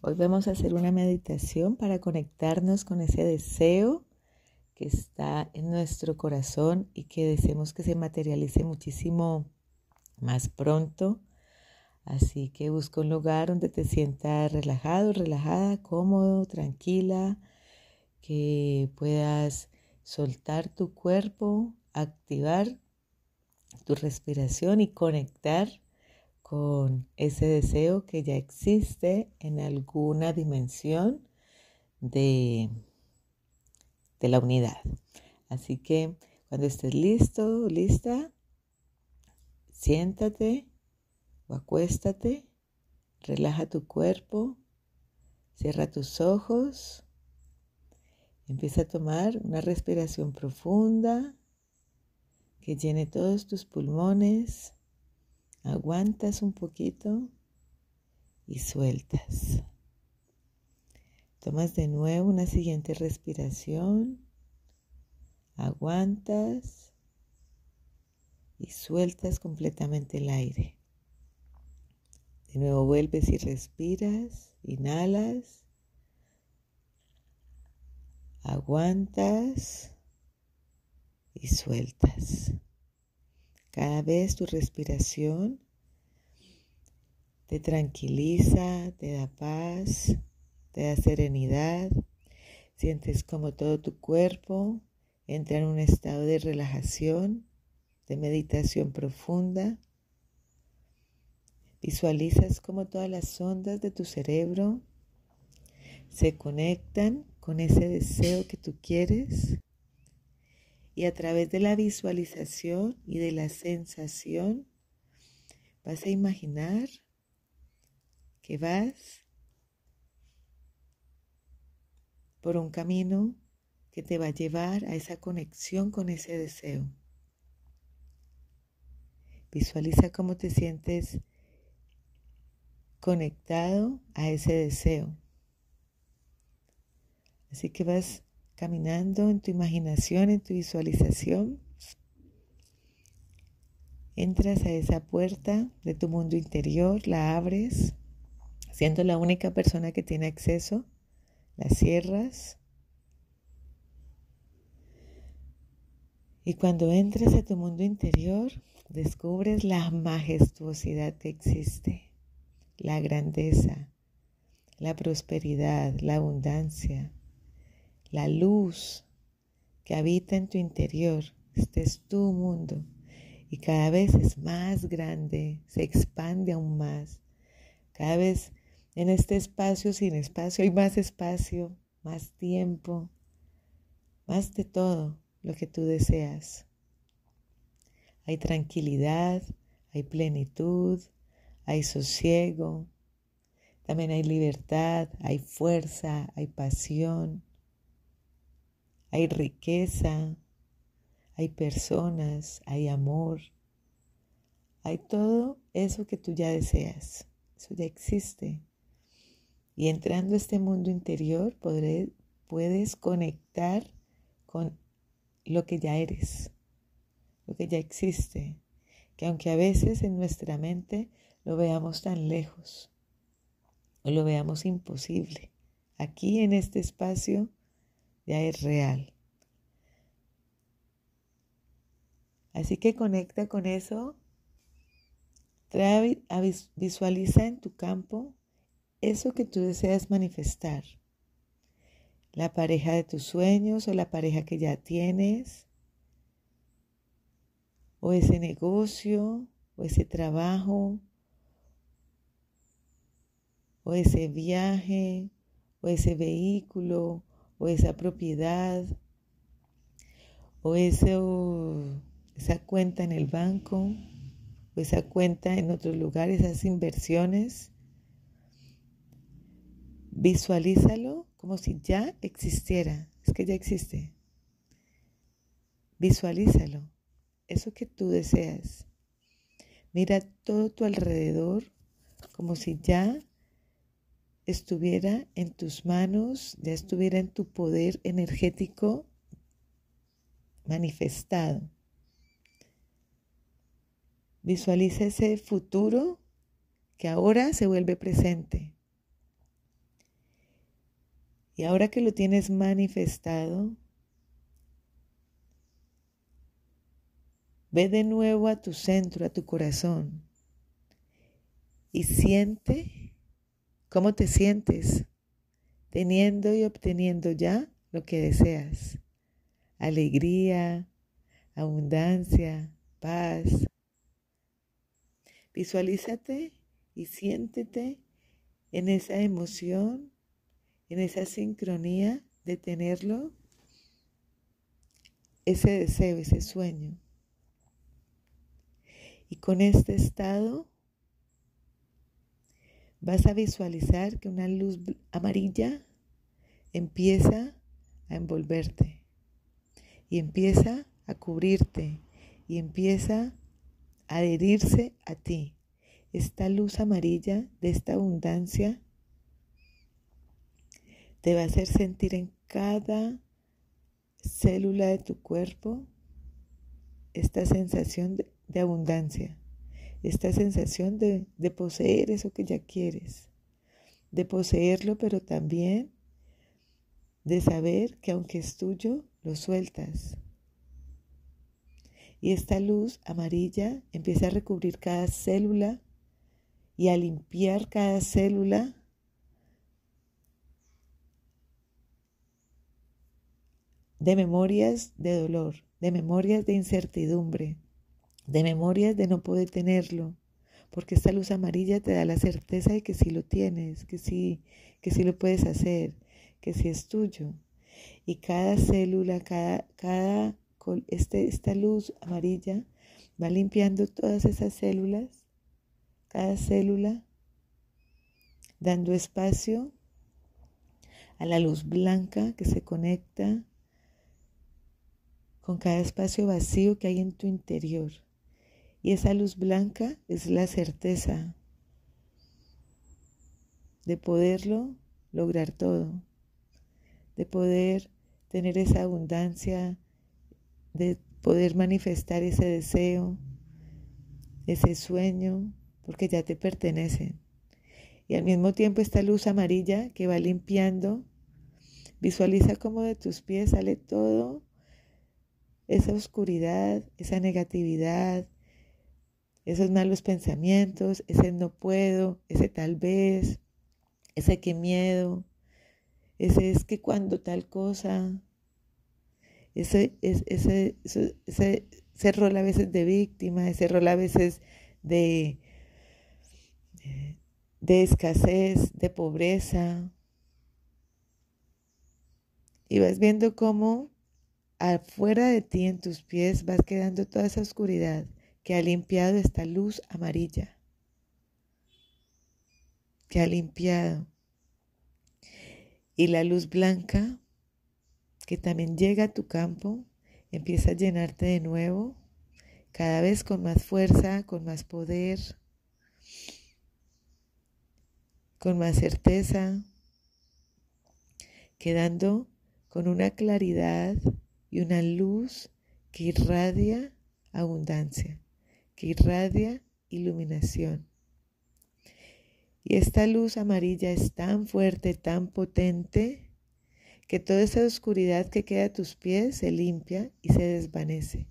Hoy vamos a hacer una meditación para conectarnos con ese deseo que está en nuestro corazón y que deseamos que se materialice muchísimo más pronto. Así que busca un lugar donde te sientas relajado, relajada, cómodo, tranquila, que puedas soltar tu cuerpo, activar tu respiración y conectar con ese deseo que ya existe en alguna dimensión de, de la unidad. Así que cuando estés listo, lista, siéntate o acuéstate, relaja tu cuerpo, cierra tus ojos, empieza a tomar una respiración profunda que llene todos tus pulmones Aguantas un poquito y sueltas. Tomas de nuevo una siguiente respiración. Aguantas y sueltas completamente el aire. De nuevo vuelves y respiras, inhalas, aguantas y sueltas. Cada vez tu respiración te tranquiliza, te da paz, te da serenidad. Sientes como todo tu cuerpo entra en un estado de relajación, de meditación profunda. Visualizas como todas las ondas de tu cerebro se conectan con ese deseo que tú quieres y a través de la visualización y de la sensación vas a imaginar que vas por un camino que te va a llevar a esa conexión con ese deseo. Visualiza cómo te sientes conectado a ese deseo. Así que vas caminando en tu imaginación, en tu visualización. Entras a esa puerta de tu mundo interior, la abres, siendo la única persona que tiene acceso, la cierras. Y cuando entras a tu mundo interior, descubres la majestuosidad que existe, la grandeza, la prosperidad, la abundancia, la luz que habita en tu interior. Este es tu mundo y cada vez es más grande, se expande aún más. Cada vez en este espacio sin espacio hay más espacio, más tiempo, más de todo lo que tú deseas. Hay tranquilidad, hay plenitud, hay sosiego, también hay libertad, hay fuerza, hay pasión, hay riqueza, hay personas, hay amor, hay todo eso que tú ya deseas, eso ya existe. Y entrando a este mundo interior puedes conectar con lo que ya eres, lo que ya existe, que aunque a veces en nuestra mente lo veamos tan lejos o lo veamos imposible, aquí en este espacio ya es real. Así que conecta con eso. Trae, visualiza en tu campo eso que tú deseas manifestar. La pareja de tus sueños o la pareja que ya tienes. O ese negocio o ese trabajo o ese viaje o ese vehículo o esa propiedad o esa cuenta en el banco o esa cuenta en otros lugares, esas inversiones. Visualízalo como si ya existiera. Es que ya existe. Visualízalo. Eso que tú deseas. Mira todo tu alrededor como si ya estuviera en tus manos, ya estuviera en tu poder energético manifestado. Visualiza ese futuro que ahora se vuelve presente. Y ahora que lo tienes manifestado, ve de nuevo a tu centro, a tu corazón, y siente cómo te sientes teniendo y obteniendo ya lo que deseas. Alegría, abundancia, paz. Visualízate y siéntete en esa emoción en esa sincronía de tenerlo, ese deseo, ese sueño. Y con este estado vas a visualizar que una luz amarilla empieza a envolverte y empieza a cubrirte y empieza a adherirse a ti. Esta luz amarilla de esta abundancia te va a hacer sentir en cada célula de tu cuerpo esta sensación de, abundancia, esta sensación de, poseer eso que ya quieres, de poseerlo, pero también de saber que aunque es tuyo, lo sueltas. Y esta luz amarilla empieza a recubrir cada célula y a limpiar cada célula de memorias de dolor, de memorias de incertidumbre, de memorias de no poder tenerlo, porque esta luz amarilla te da la certeza de que sí lo tienes, que sí, que sí lo puedes hacer, que sí es tuyo. Y cada célula, cada, cada este, esta luz amarilla va limpiando todas esas células, cada célula, dando espacio a la luz blanca que se conecta con cada espacio vacío que hay en tu interior. Y esa luz blanca es la certeza de poderlo lograr todo, de poder tener esa abundancia, de poder manifestar ese deseo, ese sueño, porque ya te pertenecen. Y al mismo tiempo esta luz amarilla que va limpiando, visualiza cómo de tus pies sale todo esa oscuridad, esa negatividad, esos malos pensamientos, ese no puedo, ese tal vez, ese que miedo, ese es que cuando tal cosa, ese, ese, ese, rol a veces de víctima, ese rol a veces de, de escasez, de pobreza. Y vas viendo cómo afuera de ti en tus pies vas quedando toda esa oscuridad que ha limpiado esta luz amarilla, que ha limpiado. Y la luz blanca que también llega a tu campo empieza a llenarte de nuevo, cada vez con más fuerza, con más poder, con más certeza, quedando con una claridad y una luz que irradia abundancia, que irradia iluminación. Y esta luz amarilla es tan fuerte, tan potente, que toda esa oscuridad que queda a tus pies se limpia y se desvanece,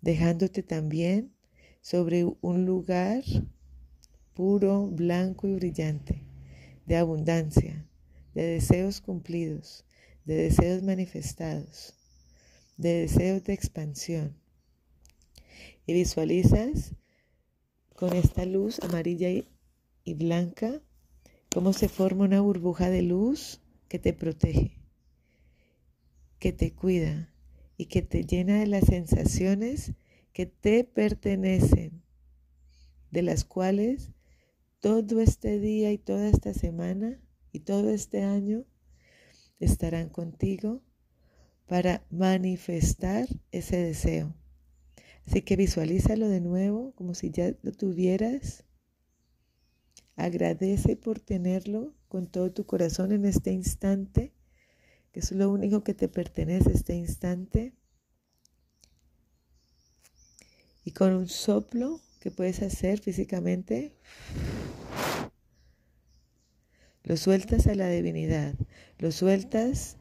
dejándote también sobre un lugar puro, blanco y brillante, de abundancia, de deseos cumplidos, de deseos manifestados de deseos de expansión. Y visualizas con esta luz amarilla y blanca cómo se forma una burbuja de luz que te protege, que te cuida y que te llena de las sensaciones que te pertenecen, de las cuales todo este día y toda esta semana y todo este año estarán contigo para manifestar ese deseo. Así que visualízalo de nuevo como si ya lo tuvieras. Agradece por tenerlo con todo tu corazón en este instante, que es lo único que te pertenece este instante. Y con un soplo que puedes hacer físicamente, lo sueltas a la divinidad, lo sueltas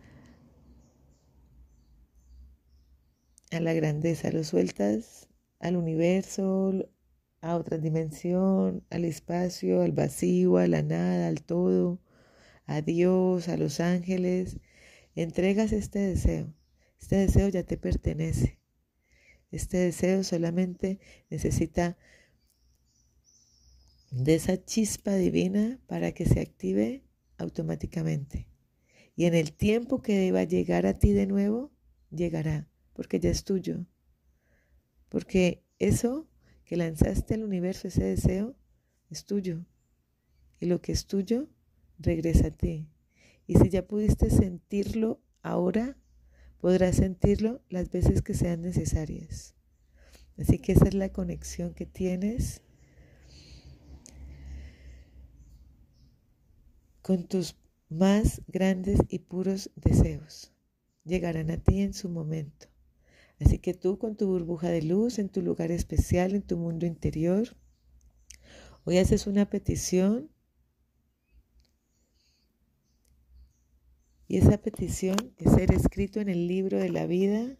a la grandeza, lo sueltas al universo, a otra dimensión, al espacio, al vacío, a la nada, al todo, a Dios, a los ángeles. Entregas este deseo. Este deseo ya te pertenece. Este deseo solamente necesita de esa chispa divina para que se active automáticamente. Y en el tiempo que deba llegar a ti de nuevo, llegará, porque ya es tuyo. Porque eso que lanzaste al universo, ese deseo, es tuyo. Y lo que es tuyo, regresa a ti. Y si ya pudiste sentirlo ahora, podrás sentirlo las veces que sean necesarias. Así que esa es la conexión que tienes con tus más grandes y puros deseos. Llegarán a ti en su momento. Así que tú con tu burbuja de luz, en tu lugar especial, en tu mundo interior, hoy haces una petición y esa petición es ser escrito en el libro de la vida,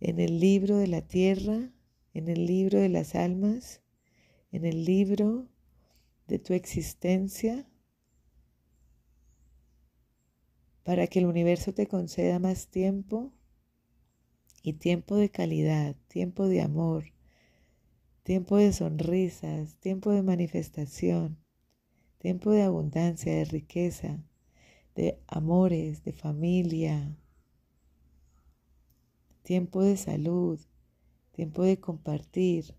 en el libro de la tierra, en el libro de las almas, en el libro de tu existencia, para que el universo te conceda más tiempo y tiempo de calidad, tiempo de amor, tiempo de sonrisas, tiempo de manifestación, tiempo de abundancia, de riqueza, de amores, de familia, tiempo de salud, tiempo de compartir,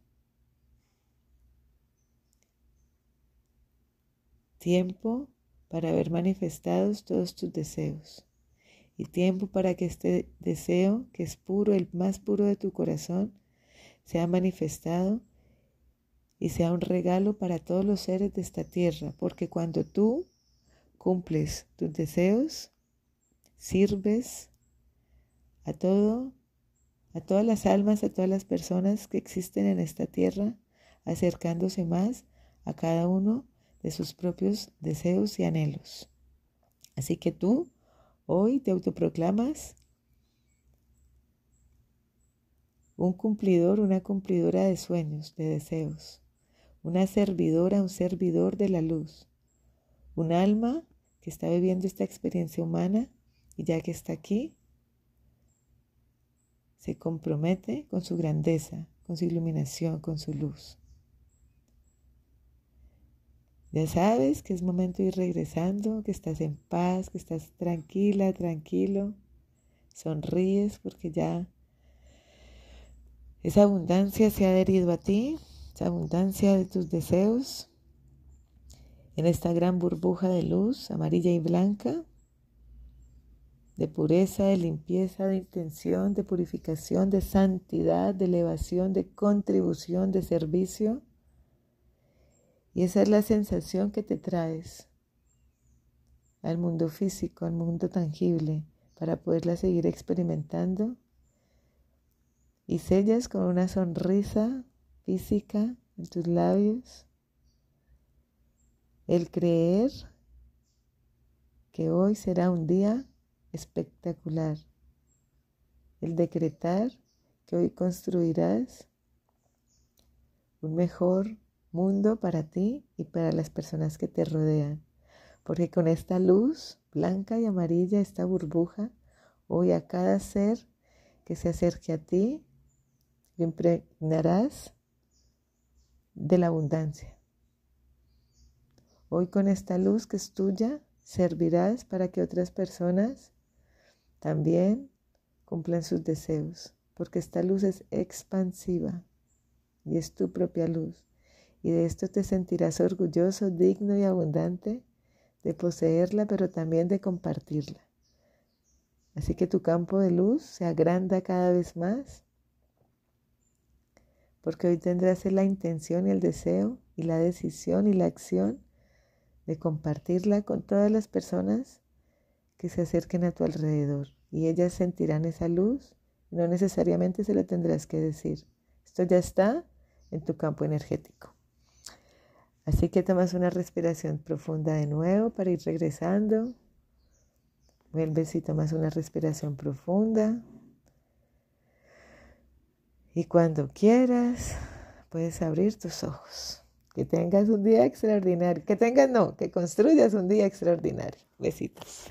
tiempo para ver manifestados todos tus deseos y tiempo para que este deseo, que es puro, el más puro de tu corazón, sea manifestado y sea un regalo para todos los seres de esta tierra, porque cuando tú cumples tus deseos, sirves a todo, a todas las almas, a todas las personas que existen en esta tierra, acercándose más a cada uno de sus propios deseos y anhelos. Así que tú Hoy te autoproclamas un cumplidor, una cumplidora de sueños, de deseos, una servidora, un servidor de la luz, un alma que está viviendo esta experiencia humana y ya que está aquí, se compromete con su grandeza, con su iluminación, con su luz. Ya sabes que es momento de ir regresando, que estás en paz, que estás tranquila, tranquilo. Sonríes porque ya esa abundancia se ha adherido a ti, esa abundancia de tus deseos, en esta gran burbuja de luz amarilla y blanca, de pureza, de limpieza, de intención, de purificación, de santidad, de elevación, de contribución, de servicio y esa es la sensación que te traes al mundo físico, al mundo tangible, para poderla seguir experimentando. Y sellas con una sonrisa física en tus labios el creer que hoy será un día espectacular. El decretar que hoy construirás un mejor mundo para ti y para las personas que te rodean. Porque con esta luz blanca y amarilla, esta burbuja, hoy a cada ser que se acerque a ti, lo impregnarás de la abundancia. Hoy con esta luz que es tuya, servirás para que otras personas también cumplan sus deseos, porque esta luz es expansiva y es tu propia luz y de esto te sentirás orgulloso, digno y abundante de poseerla, pero también de compartirla. Así que tu campo de luz se agranda cada vez más, porque hoy tendrás la intención y el deseo y la decisión y la acción de compartirla con todas las personas que se acerquen a tu alrededor. Y ellas sentirán esa luz no necesariamente se lo tendrás que decir. Esto ya está en tu campo energético. Así que tomas una respiración profunda de nuevo para ir regresando. Vuelves y tomas una respiración profunda. Y cuando quieras, puedes abrir tus ojos. Que tengas un día extraordinario. Que tengas, no, que construyas un día extraordinario. Besitos.